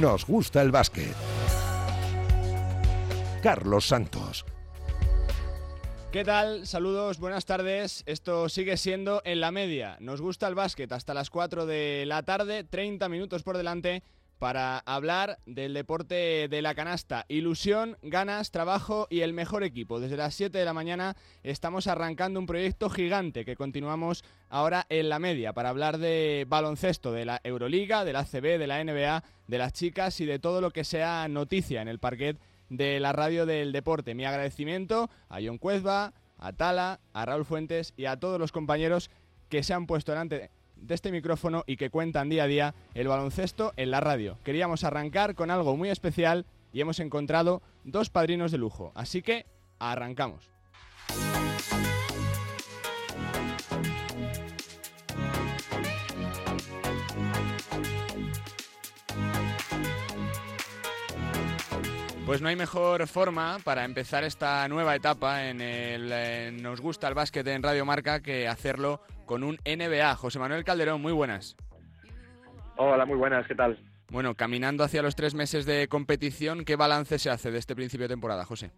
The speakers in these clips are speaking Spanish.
Nos gusta el básquet. Carlos Santos. ¿Qué tal? Saludos, buenas tardes. Esto sigue siendo en la media. Nos gusta el básquet hasta las 4 de la tarde, 30 minutos por delante para hablar del deporte de la canasta. Ilusión, ganas, trabajo y el mejor equipo. Desde las 7 de la mañana estamos arrancando un proyecto gigante que continuamos ahora en la media para hablar de baloncesto, de la Euroliga, de la CB, de la NBA, de las chicas y de todo lo que sea noticia en el parquet de la radio del deporte. Mi agradecimiento a John Cuezba, a Tala, a Raúl Fuentes y a todos los compañeros que se han puesto delante de este micrófono y que cuentan día a día el baloncesto en la radio. Queríamos arrancar con algo muy especial y hemos encontrado dos padrinos de lujo. Así que arrancamos. Pues no hay mejor forma para empezar esta nueva etapa en el Nos gusta el básquet en Radio Marca que hacerlo con un NBA. José Manuel Calderón, muy buenas. Hola, muy buenas, ¿qué tal? Bueno, caminando hacia los tres meses de competición, ¿qué balance se hace de este principio de temporada, José?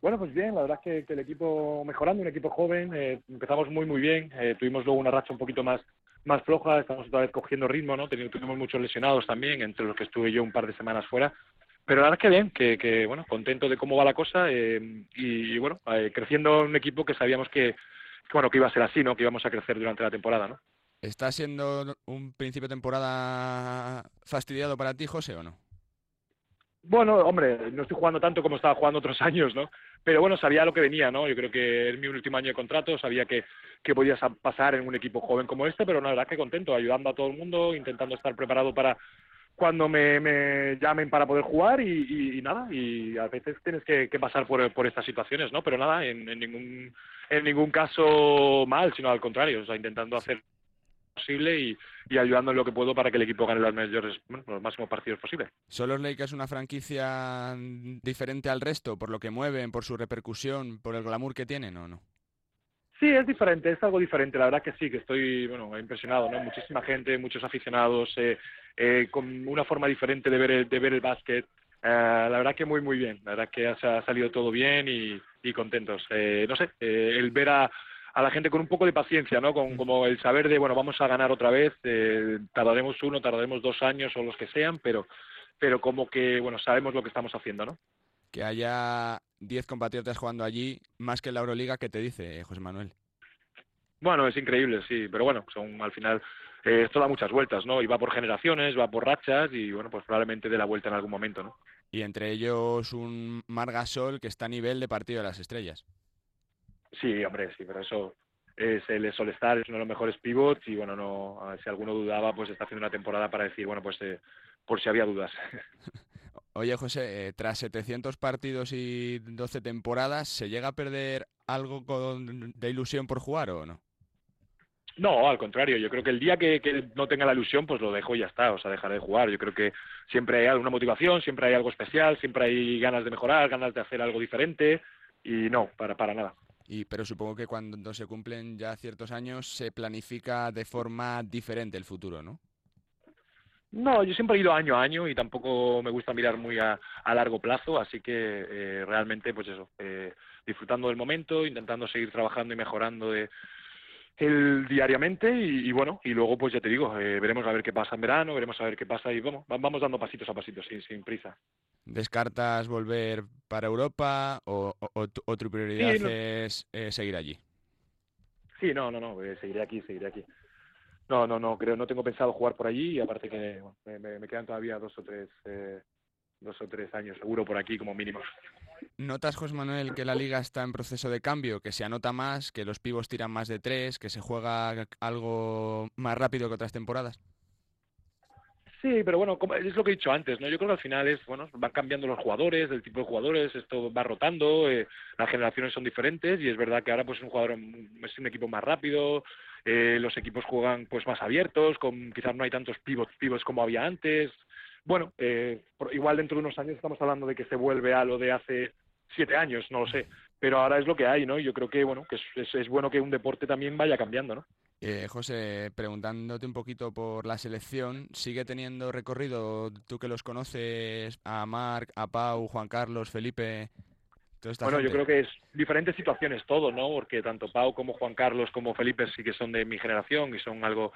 Bueno, pues bien, la verdad es que, el equipo mejorando, un equipo joven, eh, empezamos muy muy bien, eh, tuvimos luego una racha un poquito más más floja, estamos otra vez cogiendo ritmo, ¿no? Tuvimos muchos lesionados también, entre los que estuve yo un par de semanas fuera, pero la verdad es que bien, que, bueno, contento de cómo va la cosa eh, y, bueno, creciendo un equipo que sabíamos que, bueno, que iba a ser así, ¿no? Que íbamos a crecer durante la temporada, ¿no? ¿Está siendo un principio de temporada fastidiado para ti, José, o no? Bueno, hombre, no estoy jugando tanto como estaba jugando otros años, ¿no? Pero bueno, sabía lo que venía, ¿no? Yo creo que es mi último año de contrato, sabía que, que podías pasar en un equipo joven como este, pero la verdad que contento, ayudando a todo el mundo, intentando estar preparado para, cuando me, llamen para poder jugar y, nada, y a veces tienes que, pasar por, por, estas situaciones, ¿no? Pero nada, en, ningún, en ningún caso mal, sino al contrario, o sea, intentando hacer posible y, ayudando en lo que puedo para que el equipo gane los mayores, los máximos partidos posibles. ¿Son los Lakers una franquicia diferente al resto por lo que mueven, por su repercusión, por el glamour que tienen o no? Sí, es diferente, es algo diferente. La verdad que sí, que estoy bueno impresionado, ¿no? Muchísima gente, muchos aficionados, eh, eh, con una forma diferente de ver el, de ver el básquet. Eh, la verdad que muy, muy bien. La verdad que ha, salido todo bien y, y contentos. no sé, el ver a, a la gente con un poco de paciencia, ¿no? Con como el saber de, bueno, vamos a ganar otra vez, tardaremos uno, tardaremos dos años o los que sean, pero, pero como que, bueno, sabemos lo que estamos haciendo, ¿no? que haya 10 compatriotas jugando allí, más que en la Euroliga, ¿qué te dice, José Manuel? Bueno, es increíble, sí, pero bueno, son al final eh, esto da muchas vueltas, ¿no? Y va por generaciones, va por rachas y bueno, pues probablemente dé la vuelta en algún momento, ¿no? Y entre ellos un Margasol que está a nivel de partido de las estrellas. Sí, hombre, sí, pero eso es el Solestar, es uno de los mejores pivots y bueno, no si alguno dudaba, pues está haciendo una temporada para decir, bueno, pues eh, por si había dudas. Oye, José, eh, tras 700 partidos y 12 temporadas, ¿se llega a perder algo de ilusión por jugar o no? No, al contrario, yo creo que el día que, no tenga la ilusión, pues lo dejo y ya está, o sea, dejaré de jugar. Yo creo que siempre hay alguna motivación, siempre hay algo especial, siempre hay ganas de mejorar, ganas de hacer algo diferente y no, para, para nada. Y, pero supongo que cuando se cumplen ya ciertos años se planifica de forma diferente el futuro, ¿no? No, yo siempre he ido año a año y tampoco me gusta mirar muy a, largo plazo, así que eh, realmente, pues eso, eh, disfrutando del momento, intentando seguir trabajando y mejorando de, el diariamente y, bueno, y luego pues ya te digo, eh, veremos a ver qué pasa en verano, veremos a ver qué pasa y vamos, vamos dando pasitos a pasitos, sin, sin prisa. ¿Descartas volver para Europa o, o, tu prioridad es seguir allí? Sí, no, no, no, seguiré aquí, seguiré aquí. No, no, no, creo, no tengo pensado jugar por allí y aparte que me, quedan todavía dos o tres, eh, dos o tres años seguro por aquí como mínimo. ¿Notas, José Manuel, que la liga está en proceso de cambio, que se anota más, que los pivos tiran más de tres, que se juega algo más rápido que otras temporadas? Sí, pero bueno, es lo que he dicho antes, ¿no? Yo creo que al final es, bueno, van cambiando los jugadores, el tipo de jugadores, esto va rotando, eh, las generaciones son diferentes y es verdad que ahora pues un jugador es un equipo más rápido, eh, los equipos juegan pues más abiertos, con quizás no hay tantos pivots, pivots como había antes. Bueno, eh, igual dentro de unos años estamos hablando de que se vuelve a lo de hace siete años, no lo sé, pero ahora es lo que hay, ¿no? Yo creo que bueno, que es, es bueno que un deporte también vaya cambiando, ¿no? Eh, José, preguntándote un poquito por la selección, ¿sigue teniendo recorrido, tú que los conoces, a Marc, a Pau, Juan Carlos, Felipe? bueno, yo creo que es diferentes situaciones todo, ¿no? Porque tanto Pau como Juan Carlos como Felipe sí que son de mi generación y son algo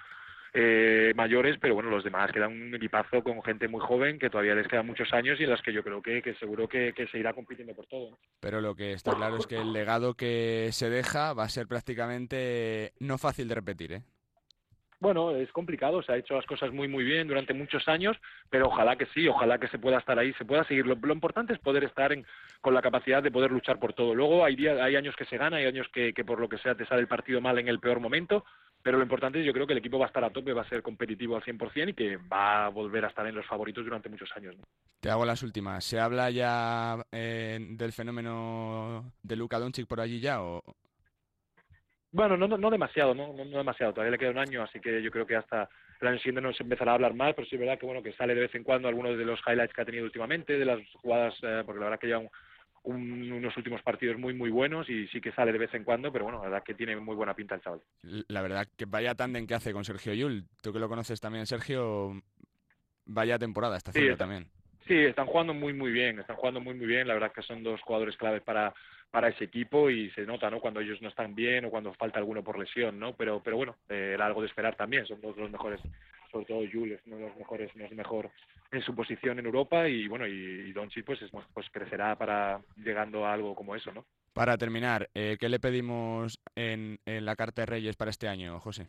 eh, mayores, pero bueno, los demás quedan un equipazo con gente muy joven que todavía les quedan muchos años y en las que yo creo que, que seguro que, se irá compitiendo por todo. Pero lo que está claro es que el legado que se deja va a ser prácticamente no fácil de repetir, ¿eh? Bueno, es complicado, se ha hecho las cosas muy muy bien durante muchos años, pero ojalá que sí, ojalá que se pueda estar ahí, se pueda seguir. Lo, importante es poder estar en, con la capacidad de poder luchar por todo. Luego hay, día, hay años que se gana, hay años que, que por lo que sea te sale el partido mal en el peor momento, pero lo importante es yo creo que el equipo va a estar a tope, va a ser competitivo al 100% y que va a volver a estar en los favoritos durante muchos años. Te hago las últimas. ¿Se habla ya eh, del fenómeno de Luka Doncic por allí ya o...? Bueno, no, no, demasiado, ¿no? ¿no? demasiado. Todavía le queda un año, así que yo creo que hasta el año siguiente no se empezará a hablar mal, pero sí es verdad que bueno que sale de vez en cuando algunos de los highlights que ha tenido últimamente, de las jugadas, eh, porque la verdad que ya un, unos últimos partidos muy muy buenos y sí que sale de vez en cuando, pero bueno, la verdad que tiene muy buena pinta el chaval. La verdad que vaya tándem que hace con Sergio Yul. Tú que lo conoces también, Sergio, vaya temporada está haciendo también. Sí, están jugando muy muy bien, están jugando muy muy bien. La verdad que son dos jugadores claves para para ese equipo y se nota, ¿no? Cuando ellos no están bien o cuando falta alguno por lesión, ¿no? Pero pero bueno, eh, era algo de esperar también. Son dos los mejores sobre todo Jules, uno de los mejores, no es mejor en su posición en Europa y bueno, y, y Doncic pues, pues crecerá para llegando a algo como eso, ¿no? Para terminar, eh, ¿qué le pedimos en, en la Carta de Reyes para este año, José?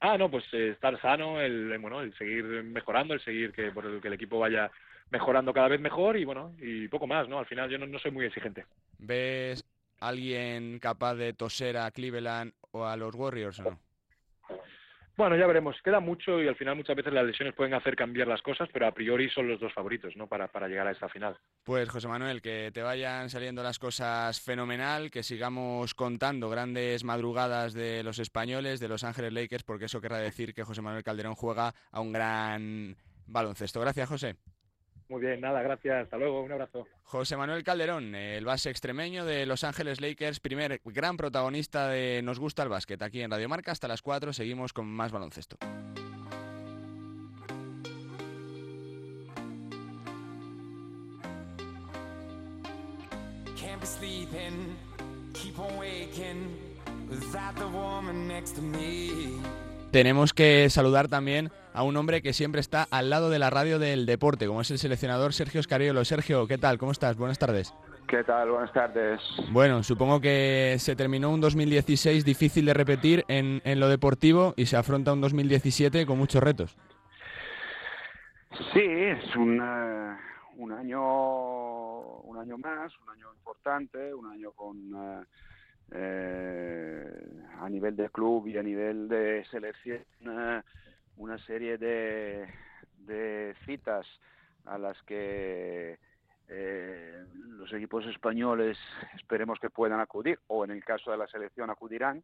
Ah, no, pues eh, estar sano, el, bueno, el seguir mejorando, el seguir que, por el, que el equipo vaya mejorando cada vez mejor y bueno, y poco más, ¿no? Al final yo no, no soy muy exigente. ¿Ves alguien capaz de toser a Cleveland o a los Warriors o no? Bueno, ya veremos. Queda mucho y al final muchas veces las lesiones pueden hacer cambiar las cosas, pero a priori son los dos favoritos, ¿no? Para, para llegar a esta final. Pues José Manuel, que te vayan saliendo las cosas fenomenal, que sigamos contando grandes madrugadas de los españoles, de Los Ángeles Lakers, porque eso querrá decir que José Manuel Calderón juega a un gran baloncesto. Gracias, José. Muy bien, nada, gracias. Hasta luego, un abrazo. José Manuel Calderón, el base extremeño de Los Ángeles Lakers, primer gran protagonista de Nos gusta el básquet. Aquí en Radio Marca hasta las 4 seguimos con más baloncesto. Tenemos que saludar también a un hombre que siempre está al lado de la radio del deporte, como es el seleccionador Sergio Scariolo. Sergio, ¿qué tal? ¿Cómo estás? Buenas tardes. ¿Qué tal? Buenas tardes. Bueno, supongo que se terminó un 2016 difícil de repetir en, en lo deportivo y se afronta un 2017 con muchos retos. Sí, es un, un año un año más, un año importante, un año con eh, eh, a nivel de club y a nivel de selección eh, una serie de, de citas a las que eh, los equipos españoles esperemos que puedan acudir o en el caso de la selección acudirán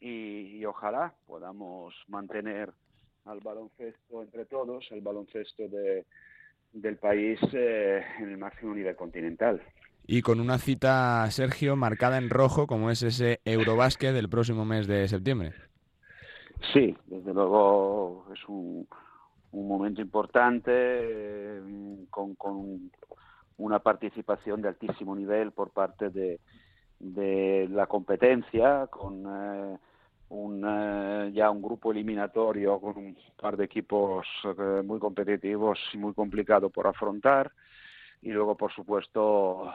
y, ojalá podamos mantener al baloncesto entre todos, el baloncesto de, del país eh, en el máximo nivel continental. Y con una cita, Sergio, marcada en rojo, como es ese Eurobásquet del próximo mes de septiembre. Sí, desde luego es un, momento importante eh, con, con, una participación de altísimo nivel por parte de, de la competencia, con eh, un, eh, ya un grupo eliminatorio con un par de equipos muy competitivos y muy complicado por afrontar. Y luego, por supuesto,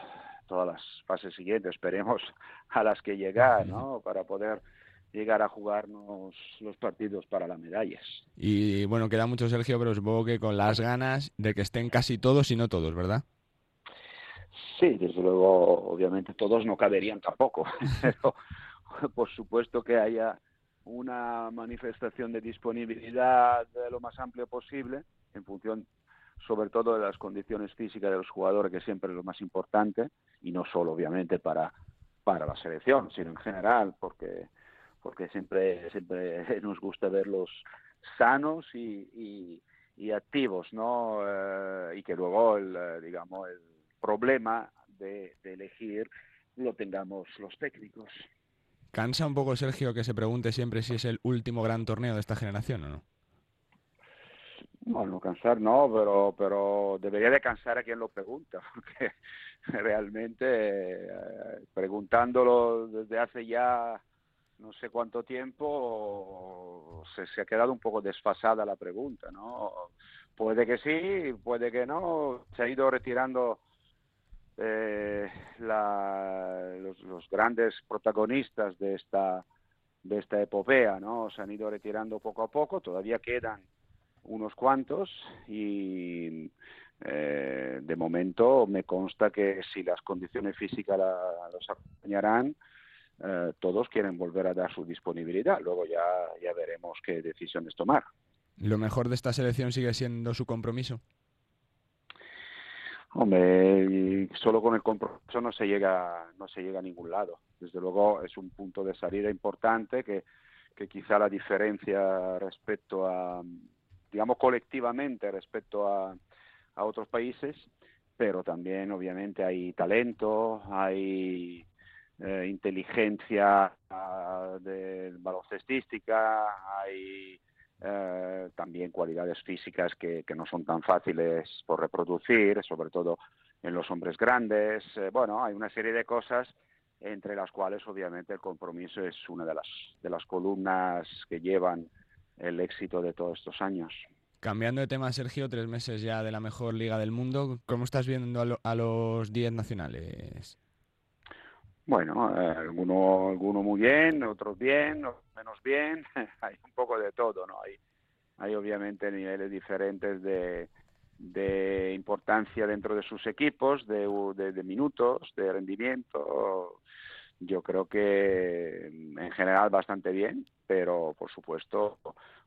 todas las fases siguientes, esperemos a las que llegar, ¿no? Para poder llegar a jugarnos los partidos para las medallas. Y bueno, queda mucho Sergio, pero supongo que con las ganas de que estén casi todos y no todos, ¿verdad? Sí, desde luego, obviamente todos no caberían tampoco, pero por supuesto que haya una manifestación de disponibilidad de lo más amplio posible, en función sobre todo de las condiciones físicas de los jugadores, que siempre es lo más importante, y no solo obviamente para, para la selección, sino en general, porque porque siempre, siempre nos gusta verlos sanos y, y, activos, ¿no? Eh, y que luego, el, eh, digamos, el problema de, elegir lo tengamos los técnicos. ¿Cansa un poco, Sergio, que se pregunte siempre si es el último gran torneo de esta generación o no? No, no cansar no, pero, pero debería de cansar a quien lo pregunta, porque realmente eh, preguntándolo desde hace ya no sé cuánto tiempo se, se, ha quedado un poco desfasada la pregunta, ¿no? Puede que sí, puede que no, se ha ido retirando eh, la, los, los, grandes protagonistas de esta de esta epopea, ¿no? Se han ido retirando poco a poco, todavía quedan unos cuantos y eh, de momento me consta que si las condiciones físicas la, los acompañarán, eh, todos quieren volver a dar su disponibilidad. Luego ya, ya veremos qué decisiones tomar. ¿Lo mejor de esta selección sigue siendo su compromiso? Hombre, solo con el compromiso no se llega, no se llega a ningún lado. Desde luego es un punto de salida importante que, que quizá la diferencia respecto a, digamos, colectivamente respecto a, a otros países, pero también obviamente hay talento, hay eh, inteligencia uh, de baloncestística, hay eh, también cualidades físicas que, no son tan fáciles por reproducir, sobre todo en los hombres grandes. Eh, bueno, hay una serie de cosas entre las cuales obviamente el compromiso es una de las, de las columnas que llevan el éxito de todos estos años. Cambiando de tema, Sergio, tres meses ya de la mejor liga del mundo, ¿cómo estás viendo a, lo, a los 10 nacionales? Bueno, eh, algunos alguno muy bien, otros bien, menos bien, hay un poco de todo, ¿no? Hay, hay obviamente niveles diferentes de, de importancia dentro de sus equipos, de, de, de minutos, de rendimiento, yo creo que en general bastante bien, pero por supuesto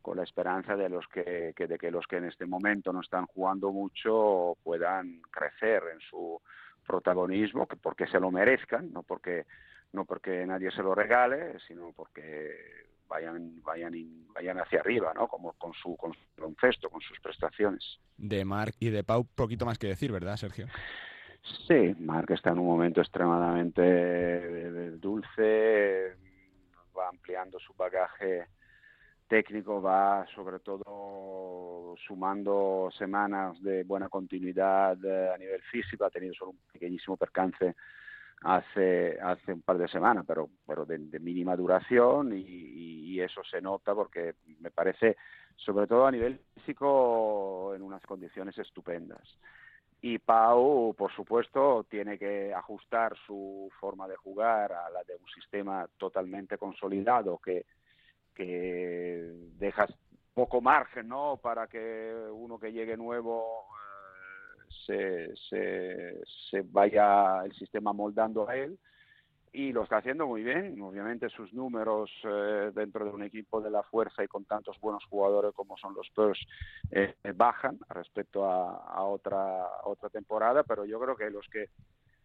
con la esperanza de los que, que, de que los que en este momento no están jugando mucho puedan crecer en su protagonismo, que porque se lo merezcan, no porque no porque nadie se lo regale, sino porque vayan vayan vayan hacia arriba, ¿no? Como con su con su concesto, con sus prestaciones. De Marc y de Pau poquito más que decir, ¿verdad, Sergio? Sí, Marc está en un momento extremadamente dulce, va ampliando su bagaje técnico, va sobre todo sumando semanas de buena continuidad a nivel físico, ha tenido solo un pequeñísimo percance hace hace un par de semanas, pero pero de, mínima duración y, eso se nota porque me parece, sobre todo a nivel físico, en unas condiciones estupendas. Y Pau, por supuesto, tiene que ajustar su forma de jugar a la de un sistema totalmente consolidado que, deja poco margen ¿no? para que uno que llegue nuevo eh, se, se vaya el sistema moldando a él y lo está haciendo muy bien. Obviamente sus números eh, dentro de un equipo de la fuerza y con tantos buenos jugadores como son los Spurs eh, bajan respecto a, otra otra temporada, pero yo creo que los que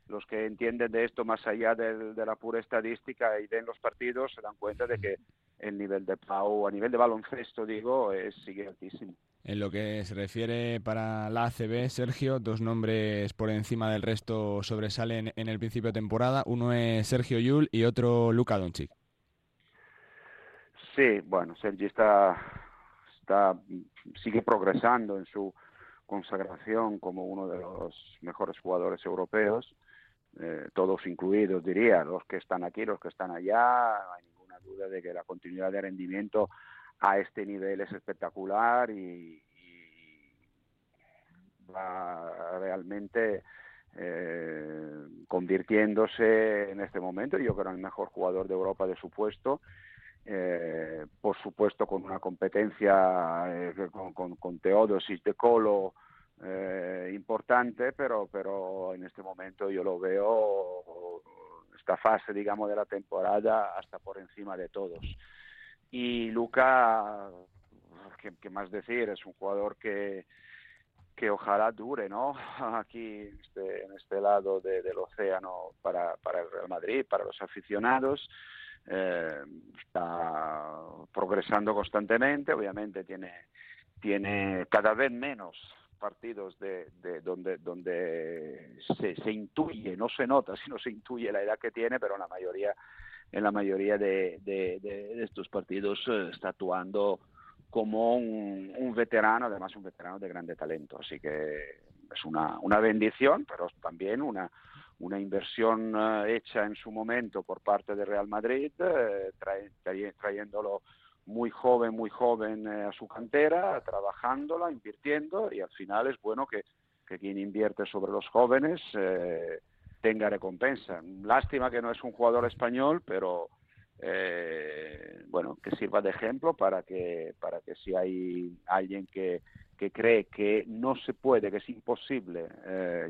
los que entienden de esto más allá de, de la pura estadística y ven los partidos se dan cuenta de que el nivel de Pau, a nivel de baloncesto, digo, es, sigue altísimo. En lo que se refiere para la ACB, Sergio, dos nombres por encima del resto sobresalen en el principio de temporada. Uno es Sergio Yul y otro Luka Doncic. Sí, bueno, Sergio está, está sigue progresando en su consagración como uno de los mejores jugadores europeos, eh, todos incluidos, diría, los que están aquí, los que están allá, no hay ninguna duda de que la continuidad de rendimiento a este nivel es espectacular y, va realmente eh, convirtiéndose en este momento, yo creo, en el mejor jugador de Europa de su puesto. Eh, por supuesto con una competencia eh, con, con, con, de Colo eh, importante, pero, pero en este momento yo lo veo esta fase, digamos, de la temporada hasta por encima de todos. Y Luca, ¿qué, más decir? Es un jugador que, que ojalá dure, ¿no? Aquí este, en este lado de, del océano para, para el Real Madrid, para los aficionados. Eh, está progresando constantemente, obviamente tiene, tiene cada vez menos partidos de, de donde donde se, intuye, no se nota, sino se intuye la edad que tiene, pero la mayoría en la mayoría de, de, estos partidos está actuando como un, un, veterano, además un veterano de grande talento. Así que es una, una bendición, pero también una, una inversión eh, hecha en su momento por parte de Real Madrid, eh, trayéndolo muy joven, muy joven eh, a su cantera, trabajándola, invirtiendo y al final es bueno que, que quien invierte sobre los jóvenes tenga recompensa. Lástima que no es un jugador español, pero bueno, que sirva de ejemplo para que, para que si hay alguien que, que cree que no se puede, que es imposible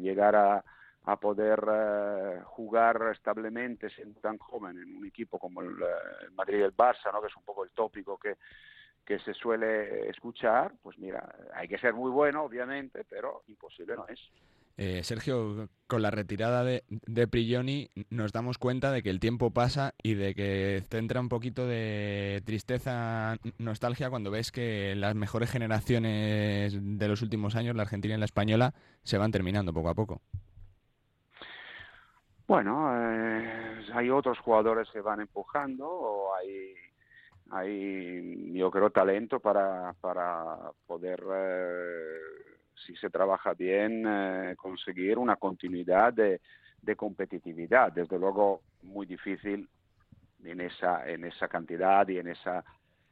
llegar a a poder eh, jugar establemente siendo tan joven en un equipo como el, eh, Madrid y el Barça, ¿no? que es un poco el tópico que, que se suele escuchar, pues mira, hay que ser muy bueno, obviamente, pero imposible no es. Eh, Sergio, con la retirada de, de Prigioni nos damos cuenta de que el tiempo pasa y de que entra un poquito de tristeza, nostalgia cuando ves que las mejores generaciones de los últimos años, la argentina y la española, se van terminando poco a poco. Bueno, eh, hay otros jugadores que van empujando o hay, hay yo creo, talento para, para poder, eh, si se trabaja bien, eh, conseguir una continuidad de, de competitividad. Desde luego, muy difícil en esa, en esa cantidad y en esa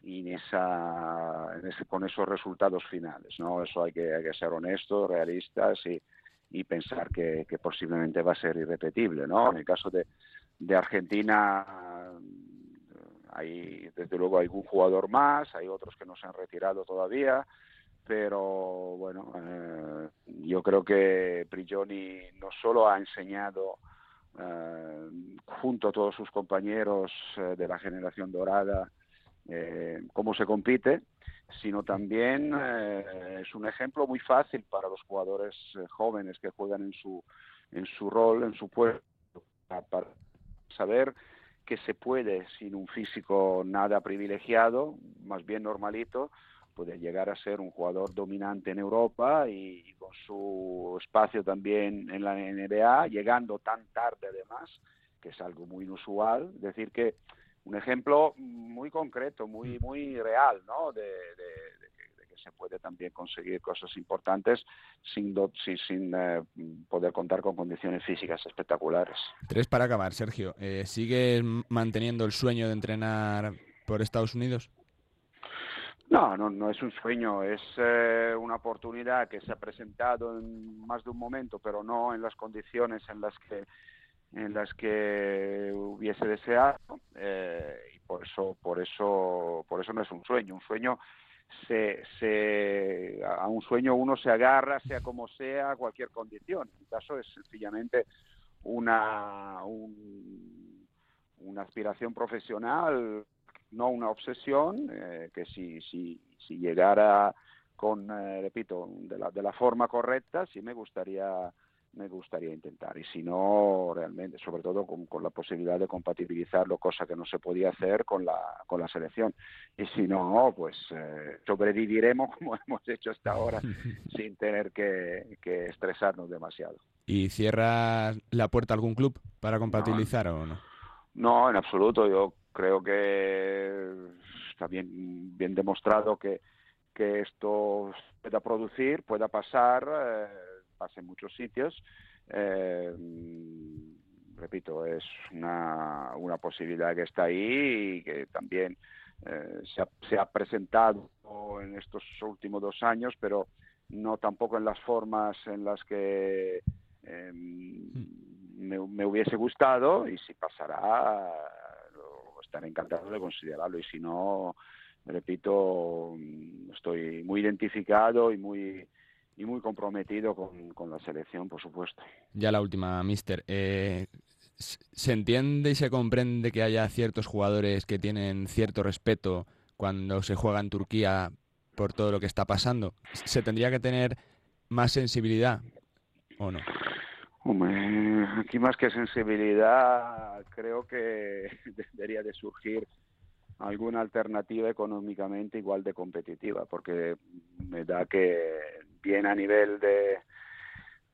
y en esa, con esos resultados finales, ¿no? Eso hay que, hay que ser honestos, realistas y, pensar que, posiblemente va a ser irrepetible, ¿no? En el caso de, de Argentina hay desde luego algún jugador más, hay otros que no se han retirado todavía, pero bueno, eh, yo creo que Prigioni no solo ha enseñado eh, junto a todos sus compañeros eh, de la generación dorada cómo se compite, sino también es un ejemplo muy fácil para los jugadores jóvenes que juegan en su en su rol, en su puesto, para saber que se puede sin un físico nada privilegiado, más bien normalito, puede llegar a ser un jugador dominante en Europa y, y, con su espacio también en la NBA, llegando tan tarde además, que es algo muy inusual, decir que un ejemplo muy concreto, muy mm. muy real, ¿no? De, que se puede también conseguir cosas importantes sin, sin, sin eh, poder contar con condiciones físicas espectaculares. Tres para acabar, Sergio. Eh, ¿Sigues manteniendo el sueño de entrenar por Estados Unidos? No, no, no es un sueño, es eh, una oportunidad que se ha presentado en más de un momento, pero no en las condiciones en las que en las que hubiese deseado eh, y por eso por eso por eso no es un sueño. Un sueño se, se a un sueño uno se agarra sea como sea a cualquier condición. En mi caso es sencillamente una una aspiración profesional no una obsesión eh, que si si si llegara con eh, repito de la de la forma correcta sí me gustaría me gustaría intentar. Y si no, realmente, sobre todo con, con, la posibilidad de compatibilizarlo, cosa que no se podía hacer con la, con la selección. Y si no, pues eh, sobreviviremos como hemos hecho hasta ahora, sin tener que, que, estresarnos demasiado. ¿Y cierras la puerta a algún club para compatibilizar o no? No, en absoluto. Yo creo que está bien, bien demostrado que, que esto pueda producir, pueda pasar. Eh, pasa en muchos sitios. Eh, repito, es una, una posibilidad que está ahí y que también eh, se, ha, se, ha, presentado en estos últimos dos años, pero no tampoco en las formas en las que eh, me, me, hubiese gustado y si pasará estaré encantado de considerarlo y si no, repito, estoy muy identificado y muy y muy comprometido con, con, la selección, por supuesto. Ya la última, Mister. Eh, ¿Se entiende y se comprende que haya ciertos jugadores que tienen cierto respeto cuando se juega en Turquía por todo lo que está pasando? ¿Se tendría que tener más sensibilidad o no? Hombre, aquí más que sensibilidad, creo que debería de surgir alguna alternativa económicamente igual de competitiva, porque me da que bien a nivel de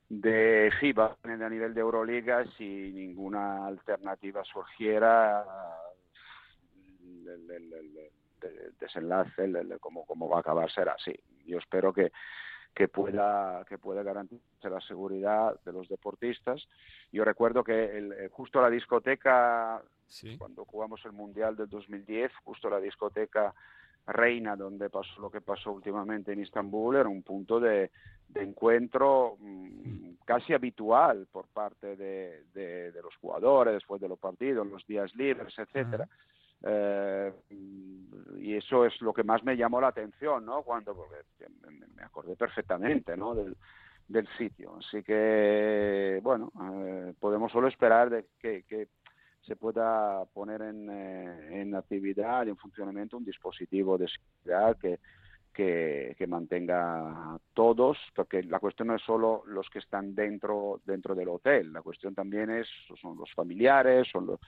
de FIBA, a nivel de Euroliga, si ninguna alternativa surgiera, desenlace, cómo, cómo va a acabar, será así. Yo espero que, que pueda que pueda garantizar la seguridad de los deportistas. Yo recuerdo que el, eh, justo la discoteca, cuando jugamos el Mundial del 2010, justo la discoteca Reina, donde pasó lo que pasó últimamente en Istambul, era un punto de, encuentro mm, casi habitual por parte de, de, los jugadores después de los partidos, los días libres, etcétera. Eh, y eso es lo que más me llamó la atención, ¿no? Cuando, porque me acordé perfectamente, ¿no? Del, del sitio. Así que, bueno, eh, podemos solo esperar de que, que se pueda poner en, eh, en actividad y en funcionamiento un dispositivo de seguridad que, que, mantenga a todos, porque la cuestión no es solo los que están dentro, dentro del hotel, la cuestión también es, son los familiares, son los,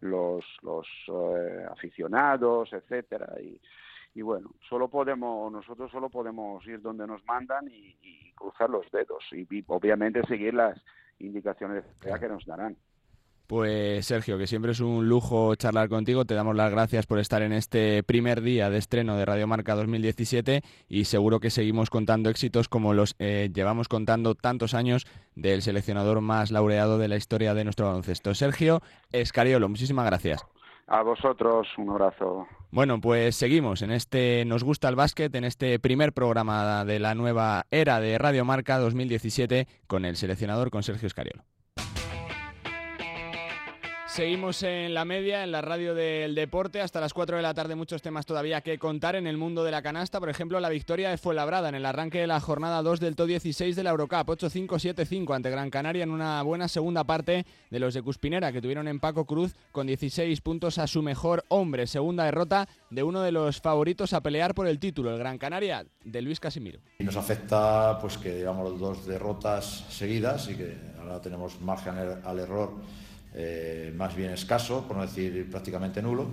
los, los eh, aficionados, etcétera, y, bueno, solo podemos, nosotros solo podemos ir donde nos mandan y, y cruzar los dedos y, y, obviamente seguir las indicaciones que nos darán. Pues Sergio, que siempre es un lujo charlar contigo, te damos las gracias por estar en este primer día de estreno de Radio Marca 2017 y seguro que seguimos contando éxitos como los eh, llevamos contando tantos años del seleccionador más laureado de la historia de nuestro baloncesto. Sergio Escariolo, muchísimas gracias. A vosotros, un abrazo. Bueno, pues seguimos en este Nos gusta el básquet, en este primer programa de la nueva era de Radio Marca 2017 con el seleccionador, con Sergio Escariolo. Seguimos en la media, en la radio del deporte, hasta las 4 de la tarde muchos temas todavía que contar en el mundo de la canasta, por ejemplo la victoria de Fuenlabrada en el arranque de la jornada 2 del TO 16 de la Eurocup, 8-5-7-5 ante Gran Canaria en una buena segunda parte de los de Cuspinera que tuvieron en Paco Cruz con 16 puntos a su mejor hombre, segunda derrota de uno de los favoritos a pelear por el título, el Gran Canaria de Luis Casimiro. Y nos afecta pues que llevamos dos derrotas seguidas y que ahora tenemos margen al error eh, más bien escaso, por no decir prácticamente nulo,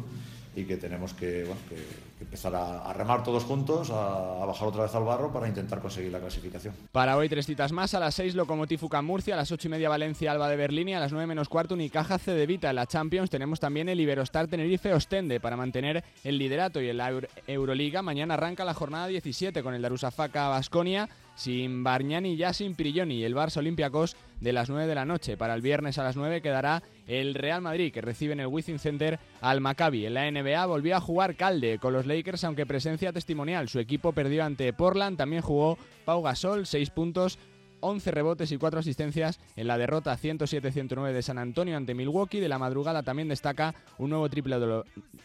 y que tenemos que, empezar a, remar todos juntos, a, bajar otra vez al barro para intentar conseguir la clasificación. Para hoy tres citas más, a las 6 Lokomotiv Murcia, a las 8 y media Valencia Alba de Berlín y a las 9 menos cuarto Unicaja C de Vita. En la Champions tenemos también el Iberostar Tenerife Ostende para mantener el liderato y en la Euroliga mañana arranca la jornada 17 con el Darusafaka Basconia sin Barñani ya sin Pirilloni. El Barça Olympiacos de las 9 de la noche. Para el viernes a las 9 quedará el Real Madrid, que recibe en el Wizzing Center al Maccabi. En la NBA volvió a jugar Calde con los Lakers, aunque presencia testimonial. Su equipo perdió ante Portland. También jugó Pau Gasol, 6 puntos 11 rebotes y 4 asistencias en la derrota 107-109 de San Antonio ante Milwaukee. De la madrugada también destaca un nuevo triple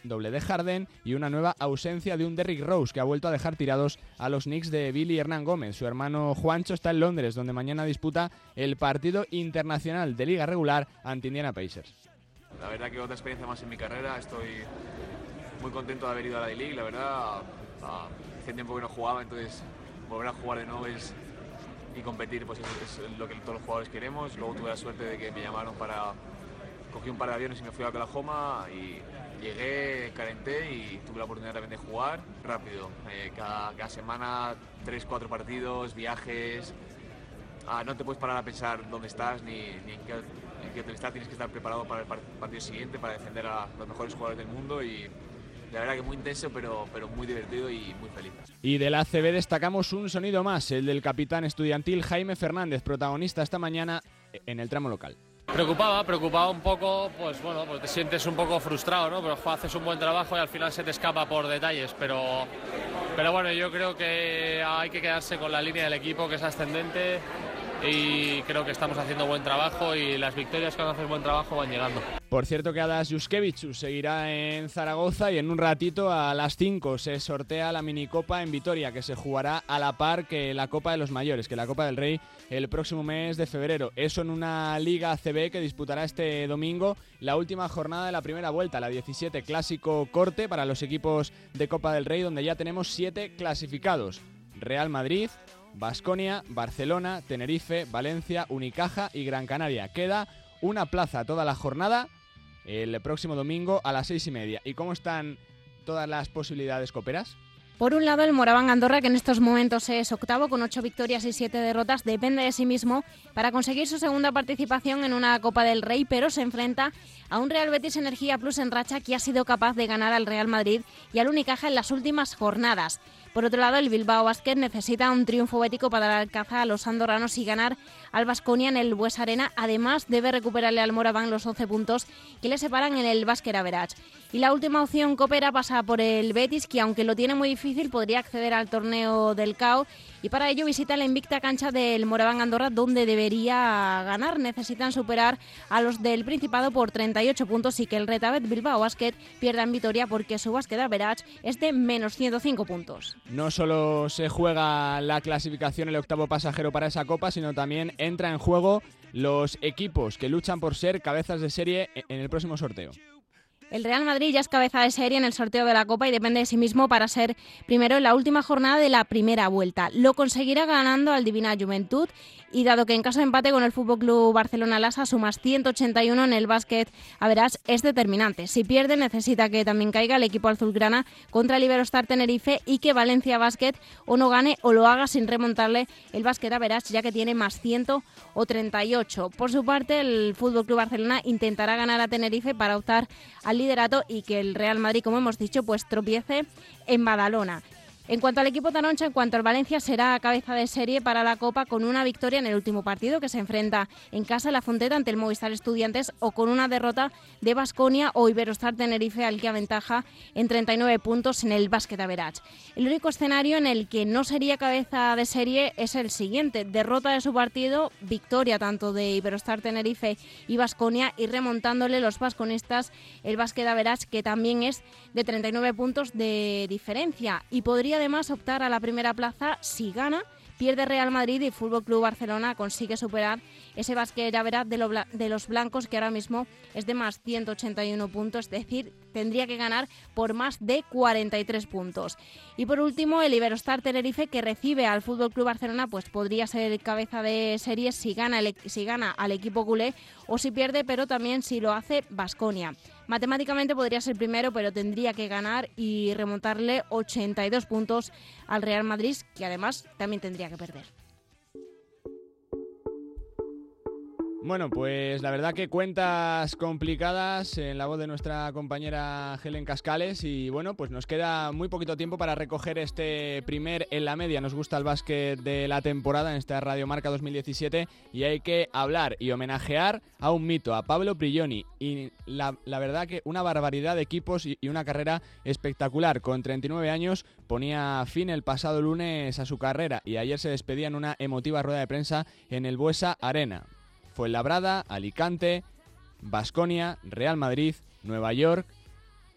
doble de Harden y una nueva ausencia de un Derrick Rose que ha vuelto a dejar tirados a los Knicks de Billy Hernán Gómez. Su hermano Juancho está en Londres, donde mañana disputa el partido internacional de liga regular ante Indiana Pacers. La verdad que otra experiencia más en mi carrera, estoy muy contento de haber ido a la D-League, la verdad, hace tiempo que no jugaba, entonces volver a jugar de nuevo es, y competir pues es, lo que todos los jugadores queremos. Luego tuve la suerte de que me llamaron para... Cogí un par de aviones y me fui a Oklahoma y llegué, calenté y tuve la oportunidad también de jugar rápido. Eh, cada, semana, tres, cuatro partidos, viajes. Ah, no te puedes parar a pensar dónde estás ni, ni en, qué, en qué hotel estás. Tienes que estar preparado para el partido siguiente, para defender a los mejores jugadores del mundo la verdad que muy intenso, pero, pero muy divertido y muy feliz. Y del ACB destacamos un sonido más, el del capitán estudiantil Jaime Fernández, protagonista esta mañana en el tramo local. Preocupaba, preocupaba un poco, pues bueno, pues te sientes un poco frustrado, ¿no? Pero haces un buen trabajo y al final se te escapa por detalles, pero, pero bueno, yo creo que hay que quedarse con la línea del equipo que es ascendente y creo que estamos haciendo buen trabajo y las victorias que van a hacer buen trabajo van llegando. Por cierto que Adas Juskevich seguirá en Zaragoza y en un ratito a las 5 se sortea la minicopa en Vitoria que se jugará a la par que la Copa de los Mayores, que la Copa del Rey el próximo mes de febrero. Eso en una Liga CB que disputará este domingo la última jornada de la primera vuelta, la 17 clásico corte para los equipos de Copa del Rey donde ya tenemos 7 clasificados. Real Madrid, Basconia, Barcelona, Tenerife, Valencia, Unicaja y Gran Canaria. Queda una plaza toda la jornada el próximo domingo a las seis y media. ¿Y cómo están todas las posibilidades coperas? Por un lado, el Moraván Andorra, que en estos momentos es octavo con ocho victorias y siete derrotas, depende de sí mismo para conseguir su segunda participación en una Copa del Rey, pero se enfrenta a un Real Betis Energía Plus en racha que ha sido capaz de ganar al Real Madrid y al Unicaja en las últimas jornadas. Por otro lado, el Bilbao Basket necesita un triunfo bético para dar caza a los andorranos y ganar al Vasconia en el Bues Arena. Además, debe recuperarle al Moraván los 11 puntos que le separan en el Basket Average. Y la última opción coopera pasa por el Betis, que aunque lo tiene muy difícil, podría acceder al torneo del CAO. Y para ello visita la invicta cancha del Moraván Andorra, donde debería ganar. Necesitan superar a los del Principado por 38 puntos y que el Retabet Bilbao Basket pierda en Vitoria porque su Basket Average es de menos 105 puntos. No solo se juega la clasificación el octavo pasajero para esa copa, sino también entra en juego los equipos que luchan por ser cabezas de serie en el próximo sorteo. El Real Madrid ya es cabeza de serie en el sorteo de la Copa y depende de sí mismo para ser primero en la última jornada de la primera vuelta. Lo conseguirá ganando al Divina Juventud y dado que en caso de empate con el Fútbol Club Barcelona Lasa sumas 181 en el básquet, a verás, es determinante. Si pierde, necesita que también caiga el equipo azulgrana contra el Iberostar Tenerife y que Valencia Basket o no gane o lo haga sin remontarle el básquet a verás, ya que tiene más 138. Por su parte, el Fútbol Club Barcelona intentará ganar a Tenerife para optar al liderato y que el Real Madrid, como hemos dicho, pues tropiece en Badalona. En cuanto al equipo taroncha, en cuanto al Valencia, será cabeza de serie para la Copa con una victoria en el último partido que se enfrenta en casa la Fonteta ante el Movistar Estudiantes o con una derrota de Basconia o Iberostar Tenerife al que aventaja en 39 puntos en el básquet average. El único escenario en el que no sería cabeza de serie es el siguiente, derrota de su partido, victoria tanto de Iberostar Tenerife y Basconia y remontándole los vasconistas el básquet average que también es de 39 puntos de diferencia y podría además optar a la primera plaza si gana pierde Real Madrid y Fútbol Club Barcelona consigue superar ese básquet de, de los blancos que ahora mismo es de más 181 puntos, es decir, tendría que ganar por más de 43 puntos. Y por último, el Iberostar Tenerife que recibe al Fútbol Club Barcelona, pues podría ser cabeza de series si gana, e-, si gana al equipo culé o si pierde, pero también si lo hace Basconia. Matemáticamente podría ser primero, pero tendría que ganar y remontarle 82 puntos al Real Madrid, que además también tendría que perder. Bueno, pues la verdad que cuentas complicadas en la voz de nuestra compañera Helen Cascales y bueno, pues nos queda muy poquito tiempo para recoger este primer en la media. Nos gusta el básquet de la temporada en esta Radio Marca 2017 y hay que hablar y homenajear a un mito, a Pablo Prigioni y la, verdad que una barbaridad de equipos y, y una carrera espectacular. Con 39 años ponía fin el pasado lunes a su carrera y ayer se despedía en una emotiva rueda de prensa en el Buesa Arena. Labrada, Alicante, Basconia, Real Madrid, Nueva York,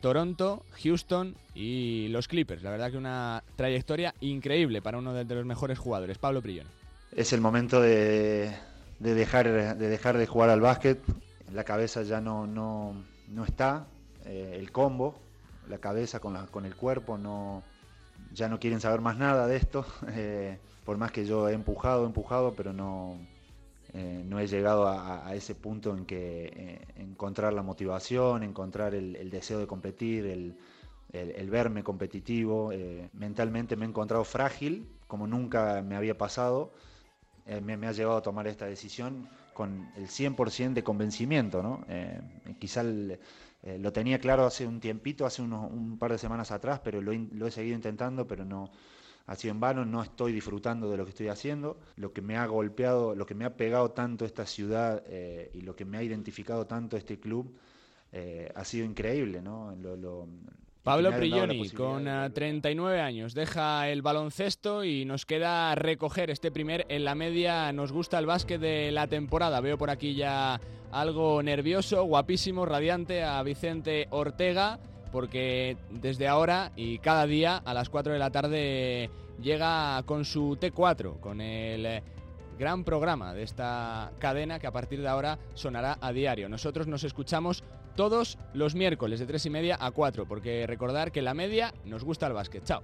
Toronto, Houston y los Clippers. La verdad que una trayectoria increíble para uno de, los mejores jugadores, Pablo Prillón. Es el momento de, dejar, de dejar de jugar al básquet. La cabeza ya no, no, no está. Eh, el combo, la cabeza con, la, con el cuerpo, no, ya no quieren saber más nada de esto. Eh, por más que yo he empujado, empujado, pero no, eh, no he llegado a, ese punto en que eh, encontrar la motivación, encontrar el, deseo de competir, el, verme competitivo. Eh, mentalmente me he encontrado frágil, como nunca me había pasado. Me, ha llevado a tomar esta decisión con el 100% de convencimiento. ¿no? quizá lo tenía claro hace un tiempito, hace un par de semanas atrás, pero lo he seguido intentando, pero no, ha sido en vano, no estoy disfrutando de lo que estoy haciendo. Lo que me ha golpeado, lo que me ha pegado tanto esta ciudad eh, y lo que me ha identificado tanto este club eh, ha sido increíble, ¿no? Pablo Prigioni, con 39 ah, años, deja el baloncesto y nos queda recoger este primer en la media. Nos gusta el básquet de la temporada. Veo por aquí ya algo nervioso, guapísimo, radiante a Vicente Ortega porque desde ahora y cada día a las 4 de la tarde llega con su T4, con el eh, gran programa de esta cadena que a partir de ahora sonará a diario. Nosotros nos escuchamos todos los miércoles de 3 y media a 4, porque recordar que la media nos gusta el básquet. Chao.